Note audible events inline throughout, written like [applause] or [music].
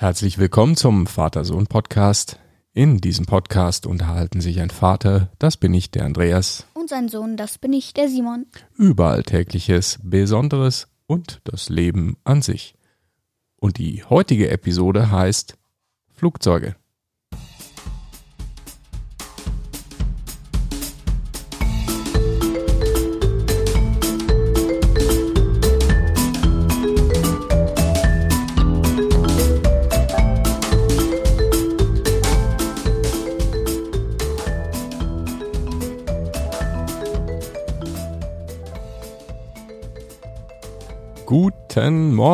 Herzlich willkommen zum Vater-Sohn-Podcast. In diesem Podcast unterhalten sich ein Vater, das bin ich, der Andreas, Und sein Sohn, das bin ich, der Simon. über Alltägliches, Besonderes und das Leben an sich. Und die heutige Episode heißt Flugzeuge.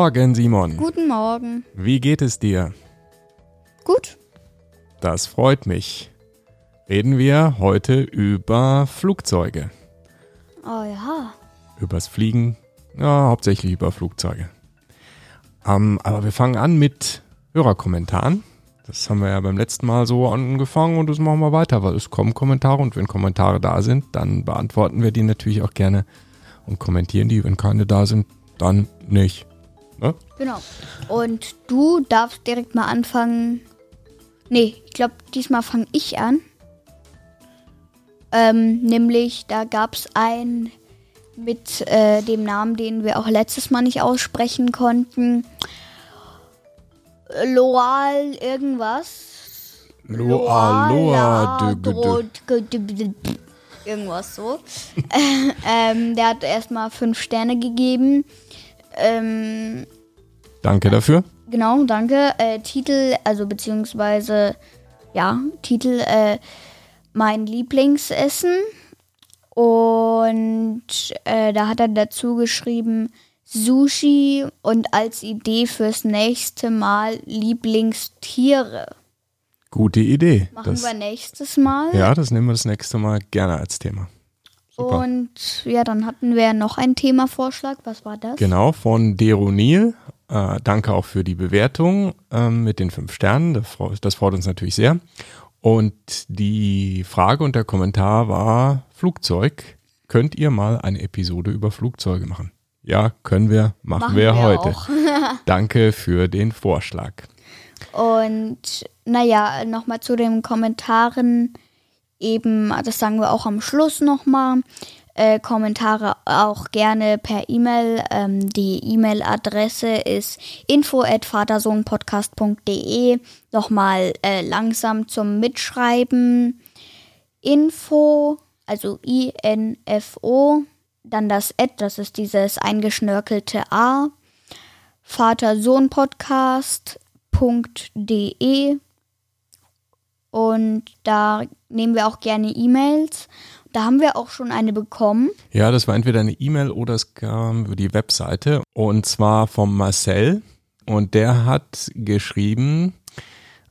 Morgen, Simon. Guten Morgen. Wie geht es dir? Gut? Das freut mich. Reden wir heute über Flugzeuge. Oh ja. Übers Fliegen, ja, hauptsächlich über Flugzeuge. Ähm, aber wir fangen an mit Hörerkommentaren. Das haben wir ja beim letzten Mal so angefangen und das machen wir weiter, weil es kommen Kommentare und wenn Kommentare da sind, dann beantworten wir die natürlich auch gerne und kommentieren die. Wenn keine da sind, dann nicht. Ne? Genau. Und du darfst direkt mal anfangen. Nee, ich glaube, diesmal fange ich an. Ähm, nämlich, da gab es einen mit äh, dem Namen, den wir auch letztes Mal nicht aussprechen konnten. Loal irgendwas. Loa, Loa, dü, dü, dü. Dro- dü- dü- dü- dü- Irgendwas so. [laughs] ähm, der hat erstmal fünf Sterne gegeben. Ähm, Danke dafür. genau, danke. Äh, Titel, also beziehungsweise, ja, Titel, äh, mein Lieblingsessen. Und äh, da hat er dazu geschrieben, Sushi und als Idee fürs nächste Mal Lieblingstiere. Gute Idee. Machen Das, wir nächstes Mal. ja, das nehmen wir das nächste Mal gerne als Thema. Super. Und ja, dann hatten wir noch einen Themavorschlag. Was war das? Genau, von Deronil. Äh, danke auch für die Bewertung ähm, mit den fünf Sternen. Das freut, das freut uns natürlich sehr. Und die Frage und der Kommentar war Flugzeug. Könnt ihr mal eine Episode über Flugzeuge machen? Ja, können wir, machen, Machen wir, wir heute. [laughs] Danke für den Vorschlag. Und naja, nochmal zu den Kommentaren. Eben, das sagen wir auch am Schluss nochmal. Äh, Kommentare auch gerne per E-Mail. Ähm, die E-Mail-Adresse ist info@vatersohnpodcast.de. Nochmal äh, langsam zum Mitschreiben. Info, also I-N-F-O, dann das Ad, das ist dieses eingeschnörkelte A. Vatersohnpodcast.de und da nehmen wir auch gerne E-Mails. Da haben wir auch schon eine bekommen. Ja, das war entweder eine E-Mail oder es kam über die Webseite und zwar vom Marcel und der hat geschrieben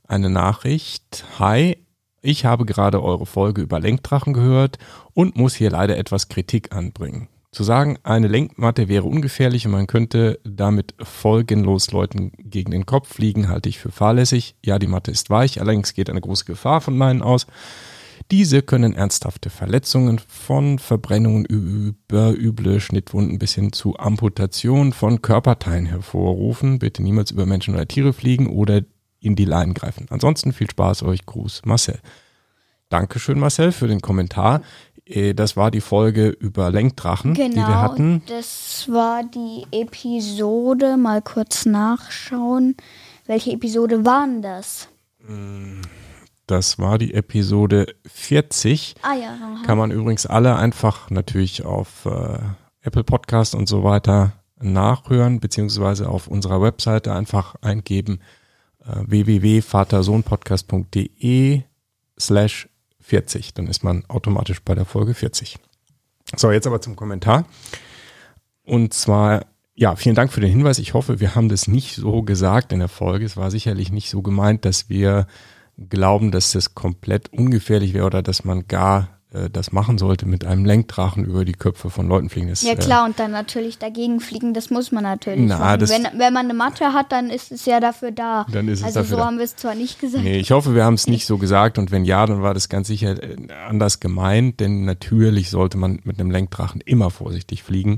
eine Nachricht. Hi, ich habe gerade eure Folge über Lenkdrachen gehört und muss hier leider etwas Kritik anbringen. Zu sagen, eine Lenkmatte wäre ungefährlich und man könnte damit folgenlos Leuten gegen den Kopf fliegen, halte ich für fahrlässig. Ja, die Matte ist weich, allerdings geht eine große Gefahr von meinen aus. Diese können ernsthafte Verletzungen von Verbrennungen über üble Schnittwunden bis hin zu Amputation von Körperteilen hervorrufen. Bitte niemals über Menschen oder Tiere fliegen oder in die Leinen greifen. Ansonsten viel Spaß euch. Gruß Marcel. Dankeschön Marcel für den Kommentar. Äh, Das war die Folge über Lenkdrachen, die wir hatten. Genau, das war die Episode. Mal kurz nachschauen. Welche Episode waren das? Das war die Episode 40. Ah ja, aha. Kann man übrigens alle einfach natürlich auf äh, Apple Podcast und so weiter nachhören, beziehungsweise auf unserer Webseite einfach eingeben äh, www.vatersohnpodcast.de slash 40. Dann ist man automatisch bei der Folge 40. So, jetzt aber zum Kommentar. Und zwar, ja, vielen Dank für den Hinweis. Ich hoffe, wir haben das nicht so gesagt in der Folge. Es war sicherlich nicht so gemeint, dass wir glauben, dass das komplett ungefährlich wäre oder dass man gar äh, das machen sollte, mit einem Lenkdrachen über die Köpfe von Leuten fliegen. Das, Ja äh, klar, und dann natürlich dagegen fliegen, das muss man natürlich Na, machen. wenn, wenn man eine Matte hat, dann ist es ja dafür da. Dann ist es also dafür so da. haben wir es zwar nicht gesagt. Nee, ich hoffe, wir haben es nicht so gesagt und wenn ja, dann war das ganz sicher äh, anders gemeint, denn natürlich sollte man mit einem Lenkdrachen immer vorsichtig fliegen,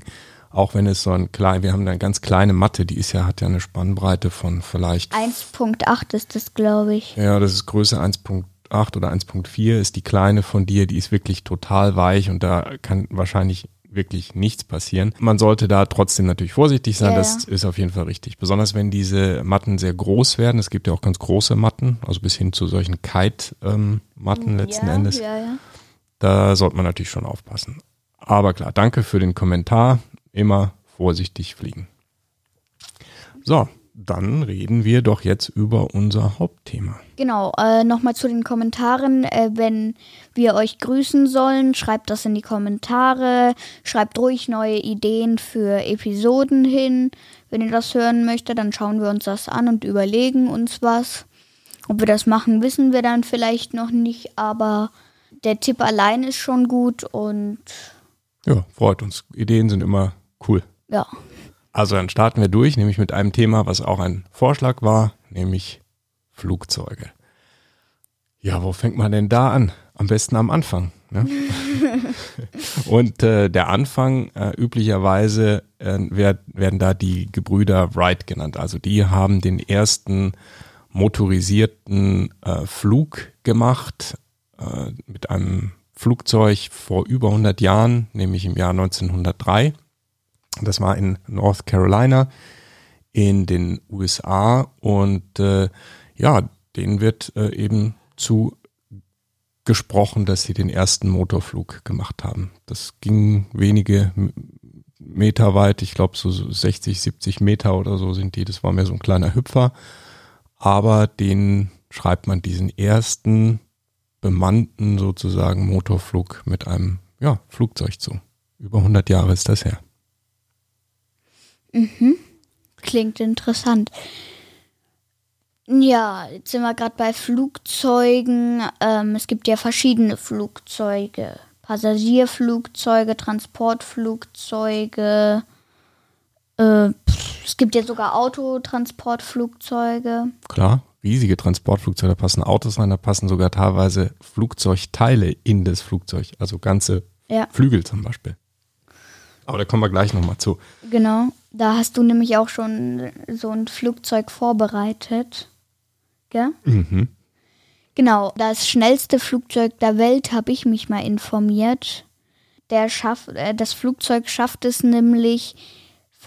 Auch wenn es so ein klein, wir haben eine ganz kleine Matte, die ist ja, hat ja eine Spannbreite von vielleicht. 1.8 ist das, glaube ich. Ja, das ist Größe 1.8 oder 1.4 ist die kleine von dir, die ist wirklich total weich und da kann wahrscheinlich wirklich nichts passieren. Man sollte da trotzdem natürlich vorsichtig sein, Ja, das ist auf jeden Fall richtig. Besonders wenn diese Matten sehr groß werden. Es gibt ja auch ganz große Matten, also bis hin zu solchen Kite-Matten letzten ja, Endes. Ja, ja. Da sollte man natürlich schon aufpassen. Aber klar, danke für den Kommentar. Immer vorsichtig fliegen. So, dann reden wir doch jetzt über unser Hauptthema. Genau, äh, nochmal zu den Kommentaren. Äh, wenn wir euch grüßen sollen, schreibt das in die Kommentare. Schreibt ruhig neue Ideen für Episoden hin. Wenn ihr das hören möchtet, dann schauen wir uns das an und überlegen uns was. Ob wir das machen, wissen wir dann vielleicht noch nicht, aber der Tipp allein ist schon gut und Ja, freut uns. Ideen sind immer cool. ja. Also dann starten wir durch, nämlich mit einem Thema, was auch ein Vorschlag war, nämlich Flugzeuge. Ja, wo fängt man denn da an? Am besten am Anfang. Ne? [laughs] Und äh, der Anfang, äh, üblicherweise äh, werd, werden da die Gebrüder Wright genannt. Also die haben den ersten motorisierten äh, Flug gemacht äh, mit einem Flugzeug vor über 100 Jahren, nämlich im Jahr 1903. Das war in North Carolina in den USA und äh, ja, denen wird äh, eben zu gesprochen, dass sie den ersten Motorflug gemacht haben. Das ging wenige Meter weit, ich glaube so 60, 70 Meter oder so sind die, das war mehr so ein kleiner Hüpfer, aber den schreibt man diesen ersten bemannten sozusagen Motorflug mit einem ja, Flugzeug zu. Über 100 Jahre ist das her. Klingt interessant. Ja, jetzt sind wir gerade bei Flugzeugen. Ähm, es gibt ja verschiedene Flugzeuge. Passagierflugzeuge, Transportflugzeuge. Äh, pff, es gibt ja sogar Autotransportflugzeuge. Klar, riesige Transportflugzeuge, da passen Autos rein, da passen sogar teilweise Flugzeugteile in das Flugzeug, also ganze Ja. Flügel zum Beispiel. Aber da kommen wir gleich nochmal zu. Genau. Da hast du nämlich auch schon so ein Flugzeug vorbereitet. Gell? Mhm. Genau, das schnellste Flugzeug der Welt habe ich mich mal informiert. Der schaff, äh, das Flugzeug schafft es nämlich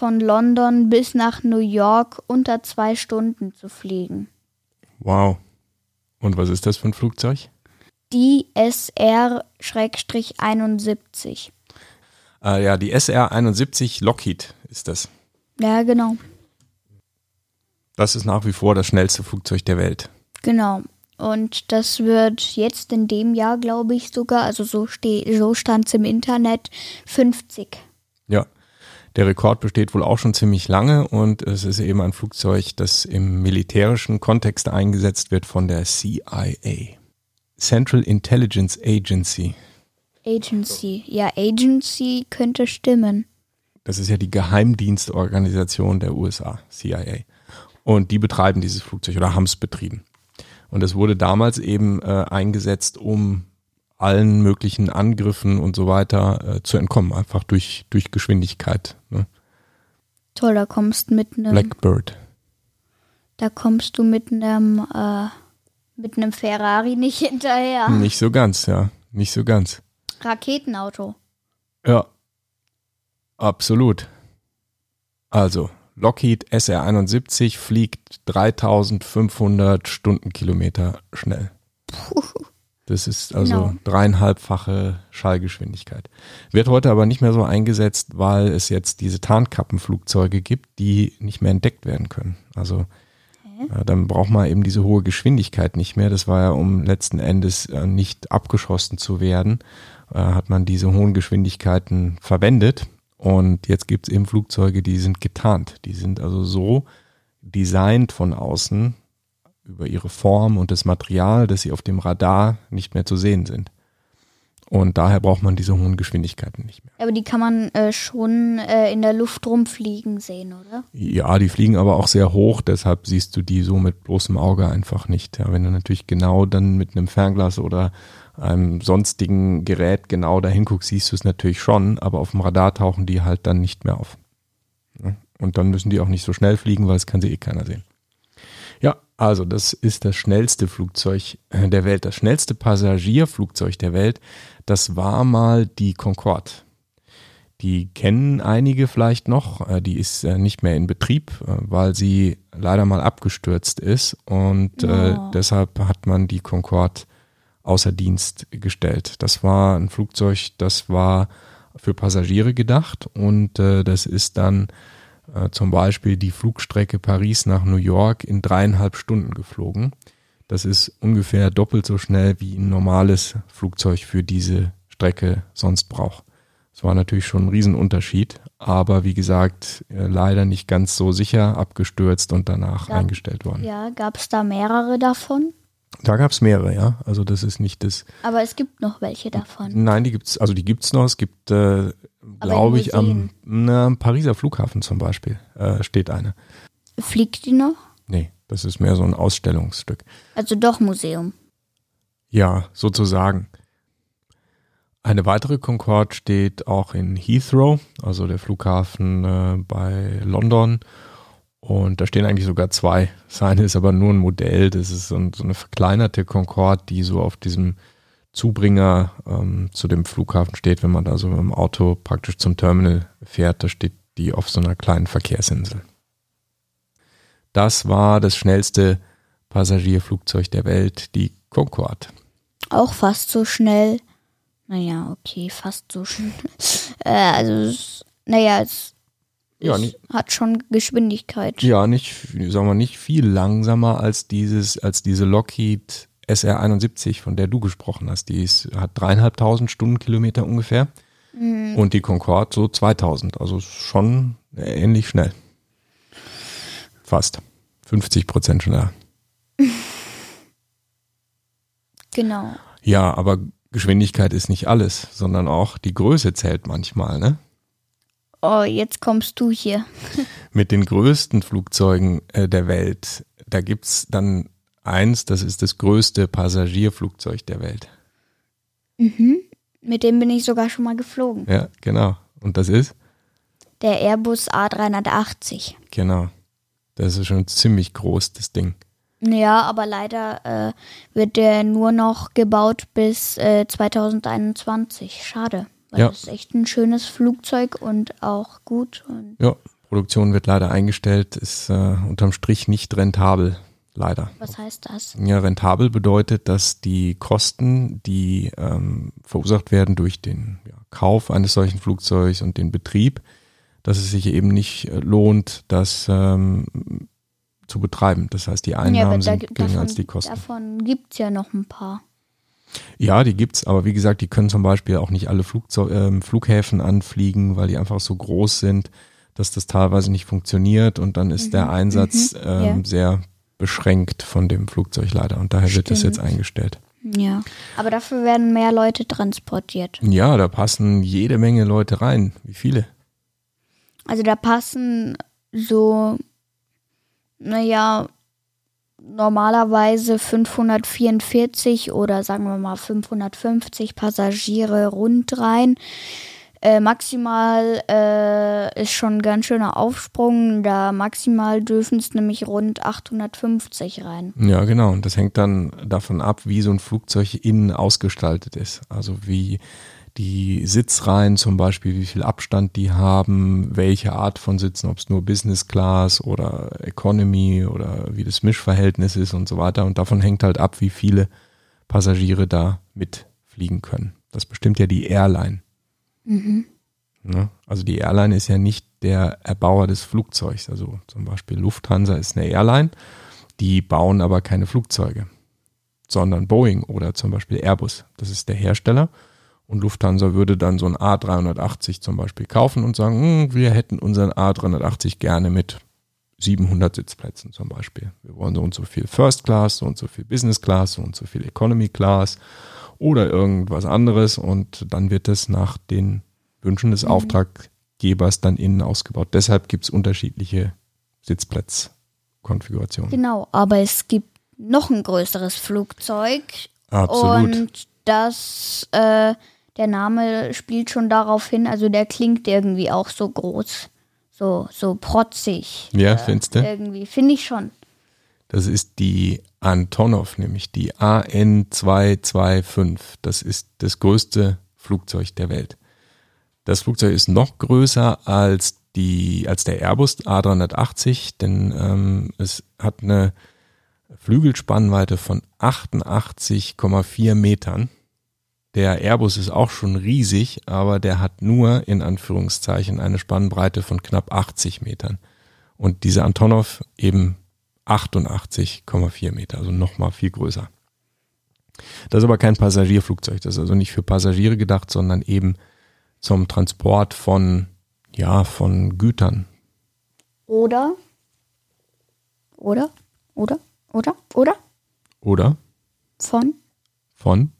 von London bis nach New York unter zwei Stunden zu fliegen. Wow. Und was ist das für ein Flugzeug? Die SR-71. Äh, ja, die SR-71 Lockheed ist das. Ja, genau. Das ist nach wie vor das schnellste Flugzeug der Welt. Genau. Und das wird jetzt in dem Jahr, glaube ich, sogar, also so, so stand es im Internet, 50. Der Rekord besteht wohl auch schon ziemlich lange und es ist eben ein Flugzeug, das im militärischen Kontext eingesetzt wird von der CIA. Central Intelligence Agency. Agency. Ja, Agency könnte stimmen. Das ist ja die Geheimdienstorganisation der USA, CIA. Und die betreiben dieses Flugzeug oder haben es betrieben. Und es wurde damals eben äh, eingesetzt, um allen möglichen Angriffen und so weiter äh, zu entkommen, einfach durch, durch Geschwindigkeit. Ne? Toll, da kommst mit einem, Blackbird. da kommst du mit einem, äh, mit einem Ferrari nicht hinterher. Nicht so ganz, ja. Nicht so ganz. Raketenauto. Ja. Absolut. Also, Lockheed SR-71 fliegt 3500 Stundenkilometer schnell. Das ist also Genau. dreieinhalbfache Schallgeschwindigkeit. Wird heute aber nicht mehr so eingesetzt, weil es jetzt diese Tarnkappenflugzeuge gibt, die nicht mehr entdeckt werden können. Also äh, dann braucht man eben diese hohe Geschwindigkeit nicht mehr. Das war ja, um letzten Endes äh, nicht abgeschossen zu werden, äh, hat man diese hohen Geschwindigkeiten verwendet. Und jetzt gibt es eben Flugzeuge, die sind getarnt. Die sind also so designt von außen über ihre Form und das Material, dass sie auf dem Radar nicht mehr zu sehen sind. Und daher braucht man diese hohen Geschwindigkeiten nicht mehr. Aber die kann man äh, schon äh, in der Luft rumfliegen sehen, oder? Ja, die fliegen aber auch sehr hoch, deshalb siehst du die so mit bloßem Auge einfach nicht. Ja, wenn du natürlich genau dann mit einem Fernglas oder einem sonstigen Gerät genau dahin guckst, siehst du es natürlich schon, aber auf dem Radar tauchen die halt dann nicht mehr auf. Und dann müssen die auch nicht so schnell fliegen, weil es kann sie eh keiner sehen. Ja, also das ist das schnellste Flugzeug äh, der Welt, das schnellste Passagierflugzeug der Welt. Das war mal die Concorde. Die kennen einige vielleicht noch. Äh, die ist äh, nicht mehr in Betrieb, weil sie leider mal abgestürzt ist. Und oh. deshalb hat man die Concorde außer Dienst gestellt. Das war ein Flugzeug, das war für Passagiere gedacht und das ist dann zum Beispiel die Flugstrecke Paris nach New York in dreieinhalb Stunden geflogen. Das ist ungefähr doppelt so schnell wie ein normales Flugzeug für diese Strecke sonst braucht. Es war natürlich schon ein Riesenunterschied, aber wie gesagt, äh, leider nicht ganz so sicher abgestürzt und danach gab, eingestellt worden. Ja, gab es da mehrere davon? Da gab es mehrere, ja. Also das ist nicht das. Aber es gibt noch welche davon. Nein, die gibt's, also die gibt's noch. Es gibt äh, glaube ich, am, na, Pariser Flughafen zum Beispiel äh, steht eine. Fliegt die noch? Nee, das ist mehr so ein Ausstellungsstück. Also doch Museum. Ja, sozusagen. Eine weitere Concorde steht auch in Heathrow, also der Flughafen äh, bei London. Und da stehen eigentlich sogar zwei. Seine ist aber nur ein Modell. Das ist so eine verkleinerte Concorde, die so auf diesem Zubringer ähm, zu dem Flughafen steht, wenn man da so dem Auto praktisch zum Terminal fährt, da steht die auf so einer kleinen Verkehrsinsel. Das war das schnellste Passagierflugzeug der Welt, die Concorde. Auch fast so schnell. Naja, okay, fast so schnell. [laughs] äh, also, naja, es ja, nicht, hat schon Geschwindigkeit. Ja, nicht, sagen wir, nicht viel langsamer als dieses, als diese Lockheed SR71, von der du gesprochen hast, die ist, hat dreieinhalbtausend Stundenkilometer ungefähr. Mhm. Und die Concorde so 2000. Also schon ähnlich schnell. Fast. 50 Prozent schneller. [laughs] Genau. Ja, aber Geschwindigkeit ist nicht alles, sondern auch die Größe zählt manchmal, ne? Oh, jetzt kommst du hier. [laughs] Mit den größten Flugzeugen äh, der Welt, da gibt es dann eins, das ist das größte Passagierflugzeug der Welt. Mhm. Mit dem bin ich sogar schon mal geflogen. Ja, genau. Und das ist? Der Airbus A380. Genau. Das ist schon ziemlich groß, das Ding. Ja, aber leider äh, wird der nur noch gebaut bis äh, 2021. Schade. Weil ja. das ist echt ein schönes Flugzeug und auch gut. Und ja, Produktion wird leider eingestellt, ist äh, unterm Strich nicht rentabel leider. Was heißt das? Ja, rentabel bedeutet, dass die Kosten, die ähm, verursacht werden durch den ja, Kauf eines solchen Flugzeugs und den Betrieb, dass es sich eben nicht äh, lohnt, das ähm, zu betreiben. Das heißt, die Einnahmen ja, sind geringer als die Kosten. Davon gibt es ja noch ein paar. Ja, die gibt's, aber wie gesagt, die können zum Beispiel auch nicht alle Flugzeug, äh, Flughäfen anfliegen, weil die einfach so groß sind, dass das teilweise nicht funktioniert und dann ist mhm. der Einsatz mhm. ähm, ja. sehr beschränkt von dem Flugzeug leider und daher Stimmt. wird das jetzt eingestellt. Ja, aber dafür werden mehr Leute transportiert. Ja, da passen jede Menge Leute rein. Wie viele? Also da passen so, naja, normalerweise 544 oder sagen wir mal 550 Passagiere rund rein. Äh, maximal äh, ist schon ein ganz schöner Aufsprung. Da maximal dürfen es nämlich rund 850 rein. Ja, genau. Und das hängt dann davon ab, wie so ein Flugzeug innen ausgestaltet ist. Also wie die Sitzreihen zum Beispiel, wie viel Abstand die haben, welche Art von Sitzen, ob es nur Business Class oder Economy oder wie das Mischverhältnis ist und so weiter. Und davon hängt halt ab, wie viele Passagiere da mitfliegen können. Das bestimmt ja die Airline. Mhm. Ne? Also die Airline ist ja nicht der Erbauer des Flugzeugs. Also zum Beispiel Lufthansa ist eine Airline, die bauen aber keine Flugzeuge, sondern Boeing oder zum Beispiel Airbus. Das ist der Hersteller. Und Lufthansa würde dann so ein A380 zum Beispiel kaufen und sagen, hm, wir hätten unseren A380 gerne mit 700 Sitzplätzen zum Beispiel. Wir wollen so und so viel First Class, so und so viel Business Class, so und so viel Economy Class oder irgendwas anderes und dann wird es nach den Wünschen des mhm. Auftraggebers dann innen ausgebaut. Deshalb gibt es unterschiedliche Sitzplatzkonfigurationen. Genau, aber es gibt noch ein größeres Flugzeug. Absolut. Und das, äh, der Name spielt schon darauf hin, also der klingt irgendwie auch so groß So, so protzig. Ja, findest du? Irgendwie, finde ich schon. Das ist die Antonov, nämlich die AN225. Das ist das größte Flugzeug der Welt. Das Flugzeug ist noch größer als die, als der Airbus A380, denn ähm, es hat eine Flügelspannweite von 88,4 Metern. Der Airbus ist auch schon riesig, aber der hat nur in Anführungszeichen eine Spannbreite von knapp 80 Metern. Und diese Antonov eben 88,4 Meter, also nochmal viel größer. Das ist aber kein Passagierflugzeug, das ist also nicht für Passagiere gedacht, sondern eben zum Transport von, ja, von Gütern. Oder? Oder? Oder? Oder? Oder? Oder Von? von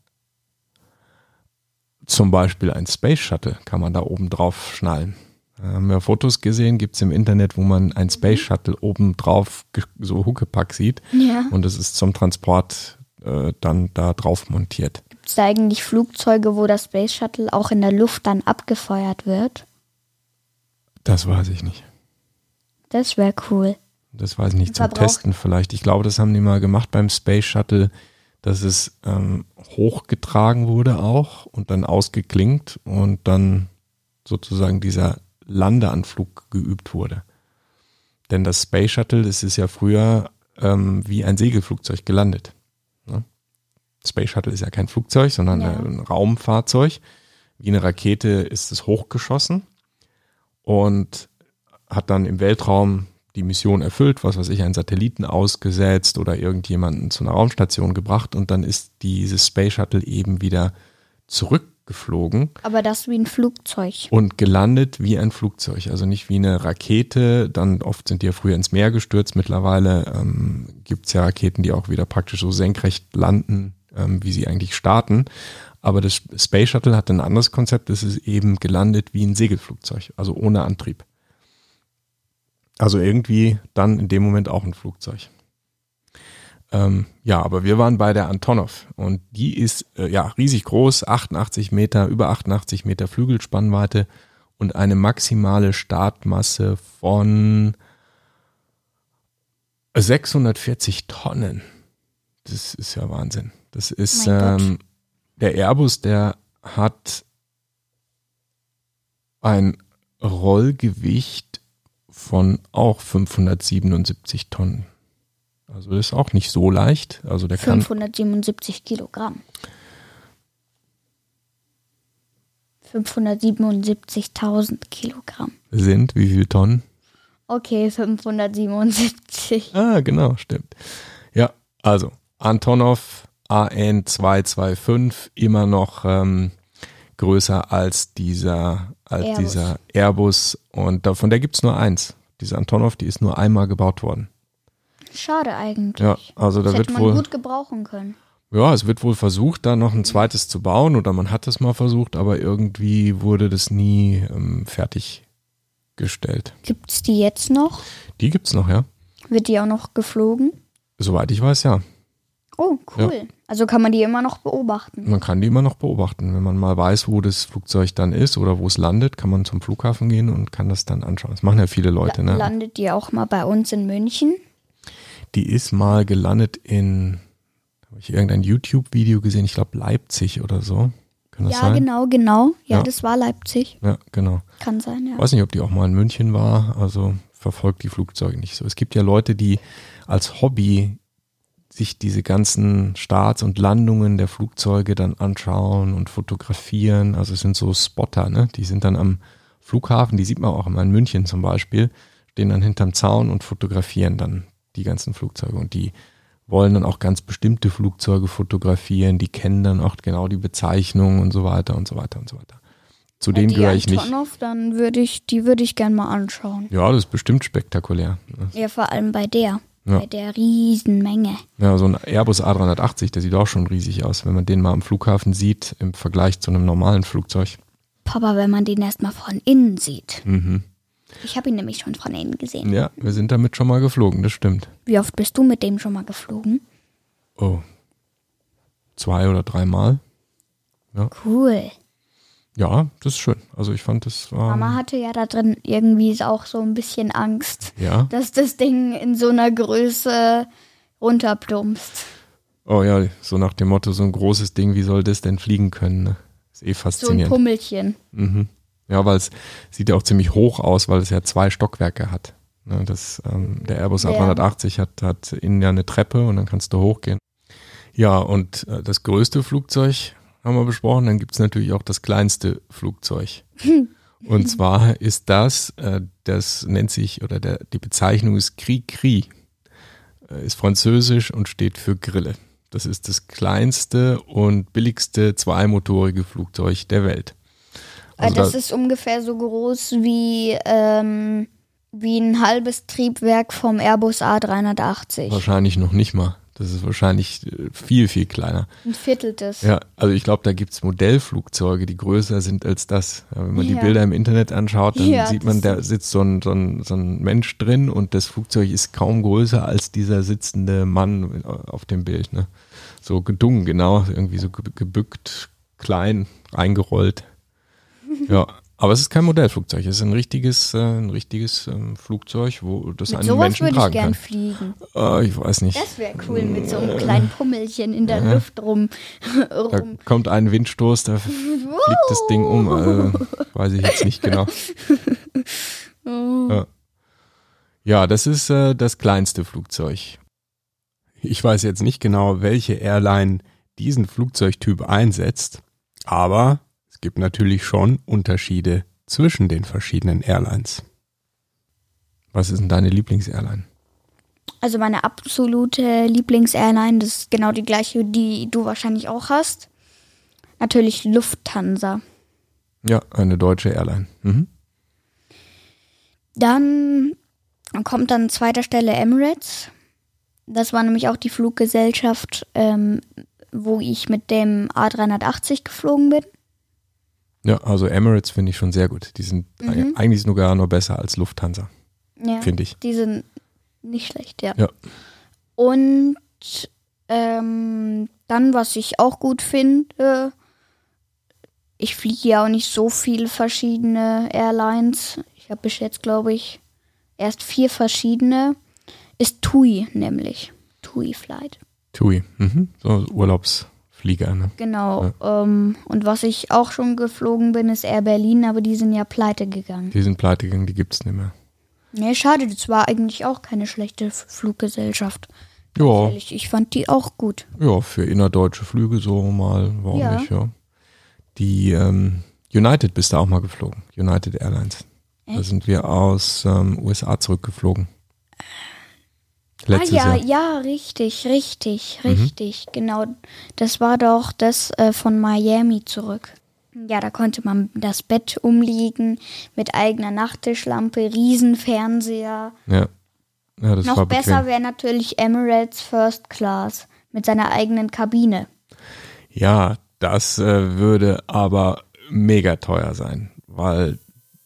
zum Beispiel ein Space Shuttle kann man da oben drauf schnallen. Haben wir Fotos gesehen, gibt es im Internet, wo man ein Space Shuttle oben drauf so Huckepack sieht Ja. und es ist zum Transport äh, dann da drauf montiert. Gibt es da eigentlich Flugzeuge, wo das Space Shuttle auch in der Luft dann abgefeuert wird? Das weiß ich nicht. Das wäre cool. Das weiß ich nicht, zum Testen vielleicht. Ich glaube, das haben die mal gemacht beim Space Shuttle, dass es ähm, hochgetragen wurde auch und dann ausgeklingt und dann sozusagen dieser Landeanflug geübt wurde. Denn das Space Shuttle, das ist ja früher ähm, wie ein Segelflugzeug gelandet. Ne? Space Shuttle ist ja kein Flugzeug, sondern Ja. ein Raumfahrzeug. Wie eine Rakete ist es hochgeschossen und hat dann im Weltraum die Mission erfüllt, was weiß ich, einen Satelliten ausgesetzt oder irgendjemanden zu einer Raumstation gebracht und dann ist dieses Space Shuttle eben wieder zurückgeflogen Aber das wie ein Flugzeug. und gelandet wie ein Flugzeug, also nicht wie eine Rakete. Dann oft sind die ja früher ins Meer gestürzt. Mittlerweile ähm, gibt es ja Raketen, die auch wieder praktisch so senkrecht landen, ähm, wie sie eigentlich starten. Aber das Space Shuttle hat ein anderes Konzept. Es ist eben gelandet wie ein Segelflugzeug, also ohne Antrieb. Also irgendwie dann in dem Moment auch ein Flugzeug. Ähm, ja, aber wir waren bei der Antonov und die ist äh, ja riesig groß, 88 Meter, über 88 Meter Flügelspannweite und eine maximale Startmasse von 640 Tonnen. Das ist ja Wahnsinn. Das ist ähm, der Airbus, der hat ein Rollgewicht von auch 577 Tonnen. Also das ist auch nicht so leicht. Also der kann 577 Kilogramm. 577.000 Kilogramm. sind wie viel Tonnen? Okay, 577. Ah, genau, stimmt. Ja, also Antonov AN225 immer noch ähm, größer als dieser, als Airbus. dieser Airbus und davon der gibt's nur eins. Diese Antonov, die ist nur einmal gebaut worden. Schade eigentlich. Ja, also da das hätte wird man wohl, gut gebrauchen können. ja, es wird wohl versucht, da noch ein zweites zu bauen oder man hat es mal versucht, aber irgendwie wurde das nie ähm, fertiggestellt. Gibt es die jetzt noch? Die gibt's noch, ja. Wird die auch noch geflogen? Soweit ich weiß, ja. Oh, cool. Also kann man die immer noch beobachten. Man kann die immer noch beobachten. Wenn man mal weiß, wo das Flugzeug dann ist oder wo es landet, kann man zum Flughafen gehen und kann das dann anschauen. Das machen ja viele Leute. La Ne? Landet die auch mal bei uns in München? Die ist mal gelandet in, habe ich irgendein YouTube-Video gesehen, ich glaube Leipzig oder so. Kann das Ja, sein? genau, genau. Ja, Ja. das war Leipzig. Ja, genau. Kann sein, ja. Weiß nicht, ob die auch mal in München war. Also verfolgt die Flugzeuge nicht so. Es gibt ja Leute, die als Hobby sich diese ganzen Starts und Landungen der Flugzeuge dann anschauen und fotografieren. Also es sind so Spotter, ne? Die sind dann am Flughafen, die sieht man auch immer in München zum Beispiel, stehen dann hinterm Zaun und fotografieren dann die ganzen Flugzeuge. Und die wollen dann auch ganz bestimmte Flugzeuge fotografieren, die kennen dann auch genau die Bezeichnung und so weiter und so weiter und so weiter. Zu denen die gehöre ich nicht. Dann würde ich, die würde ich gern mal anschauen. Ja, das ist bestimmt spektakulär. Ja, vor allem bei der. Ja. Bei der Riesenmenge. Ja, so ein Airbus A380, der sieht auch schon riesig aus, wenn man den mal am Flughafen sieht, im Vergleich zu einem normalen Flugzeug. Papa, wenn man den erstmal von innen sieht. Mhm. Ich habe ihn nämlich schon von innen gesehen. Ja, wir sind damit schon mal geflogen, das stimmt. Wie oft bist du mit dem schon mal geflogen? Oh. Zwei oder dreimal. Cool. Ja, das ist schön. Also ich fand das war. Mama hatte ja da drin irgendwie auch so ein bisschen Angst, Ja. dass das Ding in so einer Größe runterplumpst. Oh ja, so nach dem Motto, so ein großes Ding, wie soll das denn fliegen können? Ne? Ist eh So ein faszinierend. Pummelchen. mhm. Ja, weil es sieht ja auch ziemlich hoch aus, weil es ja zwei Stockwerke hat. Ne, das, ähm, der Airbus Ja. A380 hat, hat innen ja eine Treppe und dann kannst du hochgehen. Ja, und äh, das größte Flugzeug haben wir besprochen. Dann gibt's natürlich auch das kleinste Flugzeug. [laughs] Und zwar ist das, äh, das nennt sich, oder der, die Bezeichnung ist Cri-Cri. Äh, ist französisch und steht für Grille. Das ist das kleinste und billigste zweimotorige Flugzeug der Welt. Äh, Also das da- ist ungefähr so groß wie, ähm, wie ein halbes Triebwerk vom Airbus A380. Wahrscheinlich noch nicht mal. Das ist wahrscheinlich äh, viel, viel kleiner. Ein Viertel des. Ja, also ich glaube, da gibt's Modellflugzeuge, die größer sind als das. Ja, wenn man die Ja. Bilder im Internet anschaut, dann Ja, sieht man, da sitzt so ein, so, ein, so ein Mensch drin und das Flugzeug ist kaum größer als dieser sitzende Mann auf dem Bild. Ne? So gedungen, genau, irgendwie so ge- gebückt, klein, reingerollt. Ja, aber es ist kein Modellflugzeug, es ist ein richtiges, äh, ein richtiges ähm, Flugzeug, wo das Mit einen sowas Menschen würde ich gern kann. fliegen. Äh, ich weiß nicht. Das wäre cool, mit so einem kleinen Pummelchen in der Luft rum. Da rum. kommt ein Windstoß, da fliegt das Ding um. Also, weiß ich jetzt nicht genau. Ja, ja das ist äh, das kleinste Flugzeug. Ich weiß jetzt nicht genau, welche Airline diesen Flugzeugtyp einsetzt, aber es gibt natürlich schon Unterschiede zwischen den verschiedenen Airlines. Was ist denn deine Lieblingsairline? Also meine absolute Lieblingsairline, das ist genau die gleiche, die du wahrscheinlich auch hast. Natürlich Lufthansa. Ja, eine deutsche Airline. Mhm. Dann kommt an zweiter Stelle Emirates. Das war nämlich auch die Fluggesellschaft, ähm, wo ich mit dem A380 geflogen bin. Ja, also Emirates finde ich schon sehr gut. Die sind Mhm. eigentlich sogar noch besser als Lufthansa, Ja, finde ich. die sind nicht schlecht, ja. Ja. Und ähm, dann, was ich auch gut finde, ich fliege ja auch nicht so viele verschiedene Airlines. Ich habe bis jetzt, glaube ich, erst vier verschiedene. Ist TUI nämlich. TUI Flight. TUI, mhm. so Urlaubsflieger. Ne? Genau. Ähm, und was ich auch schon geflogen bin, ist Air Berlin, aber die sind ja pleite gegangen. Die sind pleite gegangen, die gibt's nicht mehr. Nee, schade, das war eigentlich auch keine schlechte Fluggesellschaft. Ja, ich fand die auch gut. ja, für innerdeutsche Flüge so mal, warum Ja. nicht, ja. Die ähm, United bist du auch mal geflogen, United Airlines. Da Echt? sind wir aus ähm, USA zurückgeflogen. Letztes ah ja, Jahr. ja, richtig, richtig, Mhm. richtig. Genau. Das war doch das äh, von Miami zurück. Ja, da konnte man das Bett umlegen mit eigener Nachttischlampe, Riesenfernseher. Ja. ja, das war Noch besser bequem. wäre natürlich Emirates First Class mit seiner eigenen Kabine. Ja, das äh, würde aber mega teuer sein, weil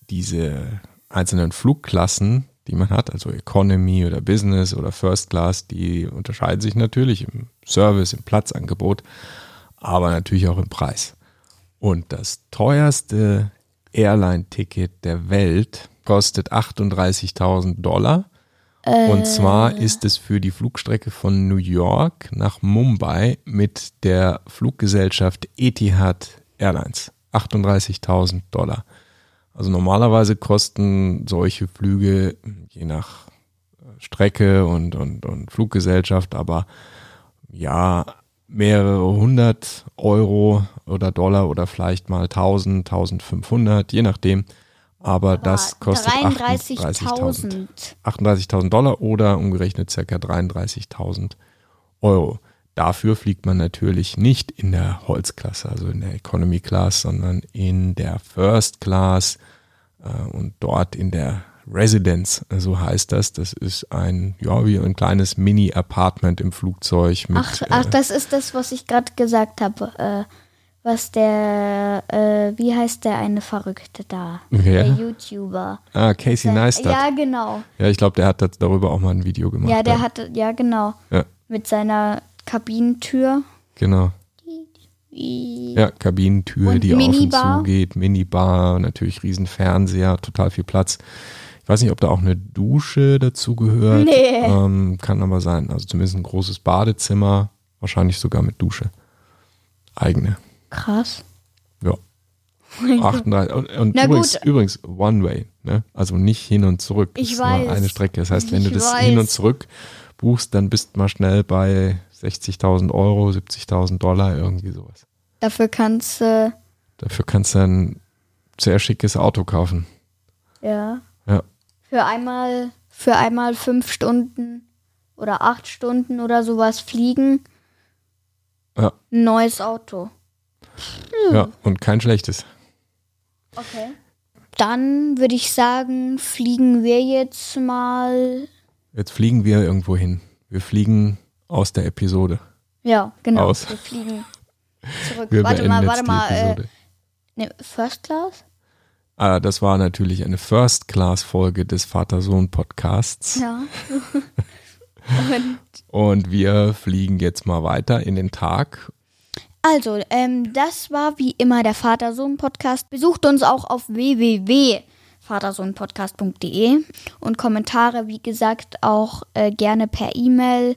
diese einzelnen Flugklassen, die man hat, also Economy oder Business oder First Class, die unterscheiden sich natürlich im Service, im Platzangebot, aber natürlich auch im Preis. Und das teuerste Airline-Ticket der Welt kostet 38.000 Dollar. Und zwar ist es für die Flugstrecke von New York nach Mumbai mit der Fluggesellschaft Etihad Airlines. 38.000 Dollar. Also normalerweise kosten solche Flüge je nach äh, Strecke und, und, und Fluggesellschaft, aber ja, mehrere hundert Euro oder Dollar oder vielleicht mal 1000, 1500, je nachdem. Aber das kostet 38.000. 33.000. 38.000 Dollar oder umgerechnet circa 33.000 Euro. Dafür fliegt man natürlich nicht in der Holzklasse, also in der Economy Class, sondern in der First Class äh, und dort in der Residence, so heißt das. Das ist ein, ja, wie ein kleines Mini-Apartment im Flugzeug mit. Ach, ach, äh, das ist das, was ich gerade gesagt habe. Äh, was der, äh, wie heißt der eine Verrückte da? Wer? Der YouTuber. ah, Casey Neistat. Ja, Ja, genau. ich glaube, der hat darüber auch mal ein Video gemacht. Ja, der hatte, ja, genau. Ja, Mit seiner Kabinentür. genau. Ja, Kabinentür, Und die auf und Minibar? zu geht, Minibar, natürlich Riesenfernseher, total viel Platz. Ich weiß nicht, ob da auch eine Dusche dazu gehört. Nee. Ähm, kann aber sein. Also zumindest ein großes Badezimmer, wahrscheinlich sogar mit Dusche. Eigene. Krass. Ja. 38. Und, und übrigens, gut. übrigens One Way, ne? Also nicht hin und zurück. Ich ist nur weiß. eine Strecke. Das heißt, wenn du Ich das hin und weiß. zurück buchst, dann bist du mal schnell bei 60.000 Euro, 70.000 Dollar, irgendwie sowas. Dafür kannst du, Dafür kannst du ein sehr schickes Auto kaufen. ja, Ja. für einmal, für einmal fünf Stunden oder acht Stunden oder sowas fliegen. Ja. Ein neues Auto. Ja, und kein schlechtes. Okay. Dann würde ich sagen, fliegen wir jetzt mal. Jetzt fliegen wir irgendwo hin. Wir fliegen aus der Episode. Ja, genau. Aus. Wir fliegen zurück. Wir warte mal, warte mal. Äh, ne, First Class? Ah, das war natürlich eine First-Class-Folge des Vater-Sohn-Podcasts. Ja. [laughs] Und Und wir fliegen jetzt mal weiter in den Tag. Also, ähm, das war wie immer der Vater-Sohn-Podcast. Besucht uns auch auf www.vatersohnpodcast.de und Kommentare, wie gesagt, auch äh, gerne per E-Mail.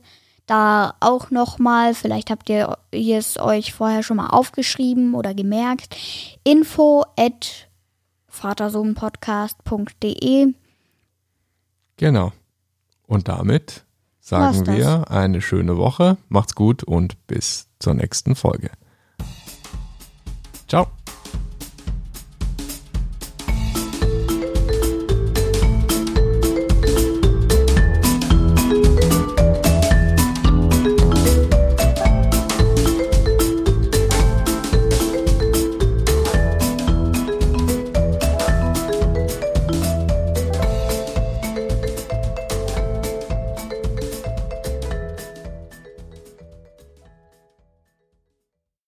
Da auch nochmal, vielleicht habt ihr es euch vorher schon mal aufgeschrieben oder gemerkt, info at vatersohnpodcast.de. Genau. Und damit sagen wir eine schöne Woche. Macht's gut und bis zur nächsten Folge. Ciao.